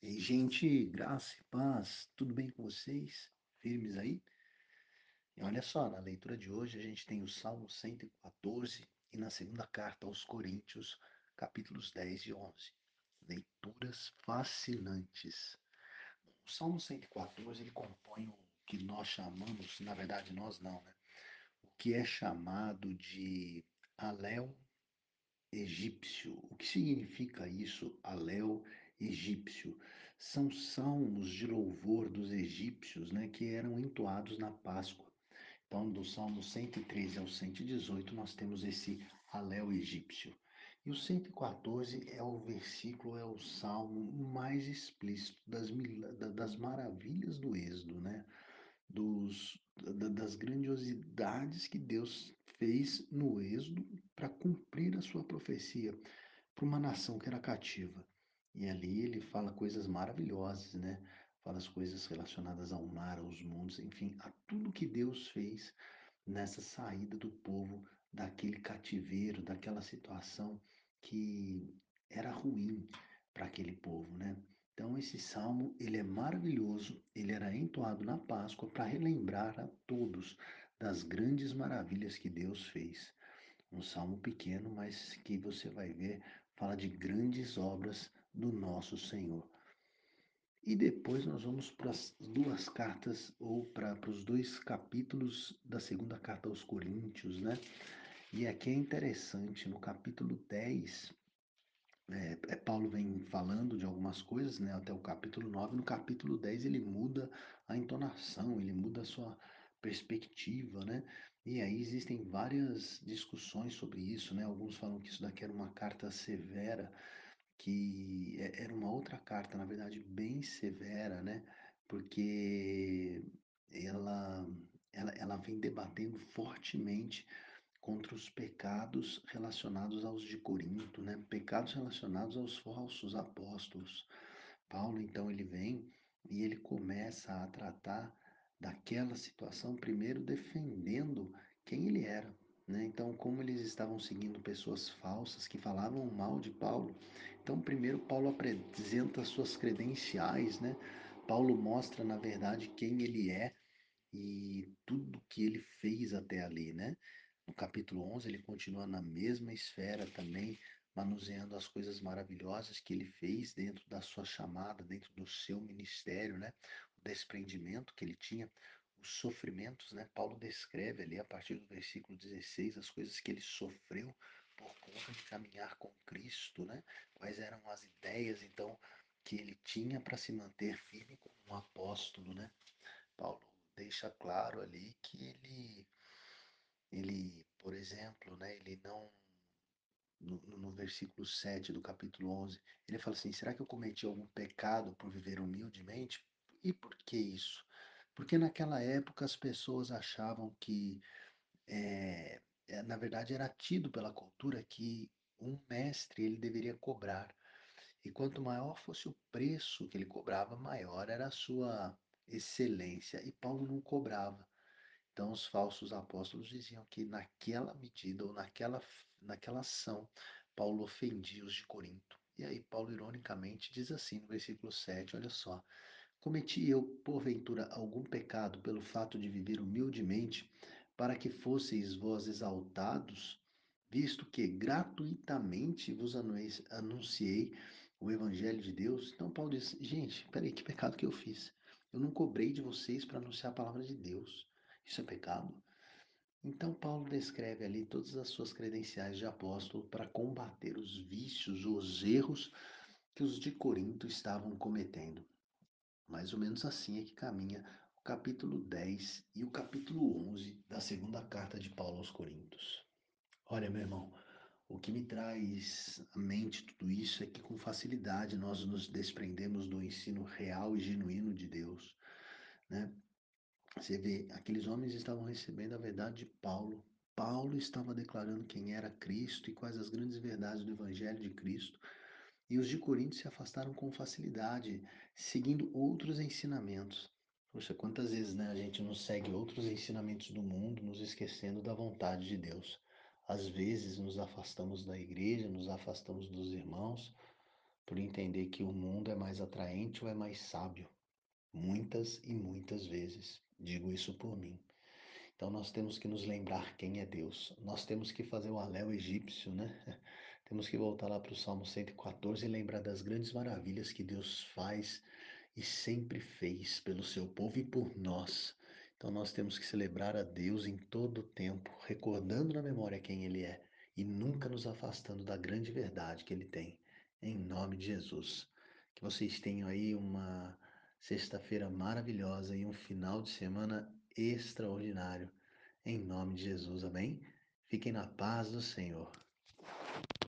Ei, gente, graça e paz, tudo bem com vocês? Firmes aí? E olha só, na leitura de hoje a gente tem o Salmo 114 e na segunda carta aos Coríntios, capítulos 10 e 11. Leituras fascinantes. O Salmo 114 ele compõe o que nós chamamos, na verdade nós não, né? O que é chamado de Alel egípcio. O que significa isso, Alel egípcio? São salmos de louvor dos egípcios, né, que eram entoados na Páscoa. Então, do Salmo 113 ao 118, nós temos esse Alel egípcio. E o 114 é o versículo, é o salmo mais explícito das, das maravilhas do Êxodo, né? Dos, das grandiosidades que Deus fez no Êxodo para cumprir a sua profecia para uma nação que era cativa. E ali ele fala coisas maravilhosas, né? Fala as coisas relacionadas ao mar, aos mundos, enfim, a tudo que Deus fez nessa saída do povo daquele cativeiro, daquela situação que era ruim para aquele povo, né? Então esse salmo, ele é maravilhoso, ele era entoado na Páscoa para relembrar a todos das grandes maravilhas que Deus fez. Um salmo pequeno, mas que você vai ver fala de grandes obras do nosso Senhor. E depois nós vamos para as duas cartas, ou para, os dois capítulos da segunda carta aos Coríntios, né? E aqui é interessante, no capítulo 10, é, é, Paulo vem falando de algumas coisas, né, até o capítulo 9. No capítulo 10 ele muda a entonação, ele muda a sua perspectiva, né? E aí existem várias discussões sobre isso, né? Alguns falam que isso daqui era uma carta severa, que é, era uma outra carta, na verdade, bem severa, né? Porque ela, ela, ela vem debatendo fortemente contra os pecados relacionados aos de Corinto, né? Pecados relacionados aos falsos apóstolos. Paulo, então, ele vem e ele começa a tratar daquela situação, primeiro defendendo quem ele era. Né? Então, como eles estavam seguindo pessoas falsas que falavam mal de Paulo. Então, primeiro, Paulo apresenta suas credenciais, né? Paulo mostra, na verdade, quem ele é e tudo que ele fez até ali, né? No capítulo 11, ele continua na mesma esfera também, manuseando as coisas maravilhosas que ele fez dentro da sua chamada, dentro do seu ministério, né? O desprendimento que ele tinha, os sofrimentos, né? Paulo descreve ali a partir do versículo 16 as coisas que ele sofreu por conta de caminhar com Cristo, né? Quais eram as ideias, então, que ele tinha para se manter firme como um apóstolo, né? Paulo deixa claro ali que ele ele, por exemplo, né, ele não no, no, versículo 7 do capítulo 11, ele fala assim: será que eu cometi algum pecado por viver humildemente? E por que isso? Porque naquela época as pessoas achavam que, é, na verdade, era tido pela cultura que um mestre ele deveria cobrar. E quanto maior fosse o preço que ele cobrava, maior era a sua excelência. E Paulo não cobrava. Então, os falsos apóstolos diziam que naquela medida ou naquela, naquela ação, Paulo ofendia os de Corinto. E aí, Paulo, ironicamente, diz assim no versículo 7, olha só: Cometi eu, porventura, algum pecado pelo fato de viver humildemente, para que fosseis vós exaltados, visto que gratuitamente vos anunciei o Evangelho de Deus? Então, Paulo diz: gente, peraí, que pecado que eu fiz? Eu não cobrei de vocês para anunciar a palavra de Deus. Isso é pecado? Então, Paulo descreve ali todas as suas credenciais de apóstolo para combater os vícios, os erros que os de Corinto estavam cometendo. Mais ou menos assim é que caminha o capítulo 10 e o capítulo 11 da segunda carta de Paulo aos Coríntios. Olha, meu irmão, o que me traz à mente tudo isso é que com facilidade nós nos desprendemos do ensino real e genuíno de Deus, né? Você vê, aqueles homens estavam recebendo a verdade de Paulo. Paulo estava declarando quem era Cristo e quais as grandes verdades do Evangelho de Cristo. E os de Corinto se afastaram com facilidade, seguindo outros ensinamentos. Poxa, quantas vezes né, a gente não segue outros ensinamentos do mundo, nos esquecendo da vontade de Deus. Às vezes nos afastamos da igreja, nos afastamos dos irmãos, por entender que o mundo é mais atraente ou é mais sábio. Muitas e muitas vezes. Digo isso por mim. Então nós temos que nos lembrar quem é Deus. Nós temos que fazer o aléu egípcio, né? Temos que voltar lá para o Salmo 114 e lembrar das grandes maravilhas que Deus faz e sempre fez pelo seu povo e por nós. Então nós temos que celebrar a Deus em todo o tempo, recordando na memória quem Ele é e nunca nos afastando da grande verdade que Ele tem. Em nome de Jesus. Que vocês tenham aí uma sexta-feira maravilhosa e um final de semana extraordinário. Em nome de Jesus, amém? Fiquem na paz do Senhor.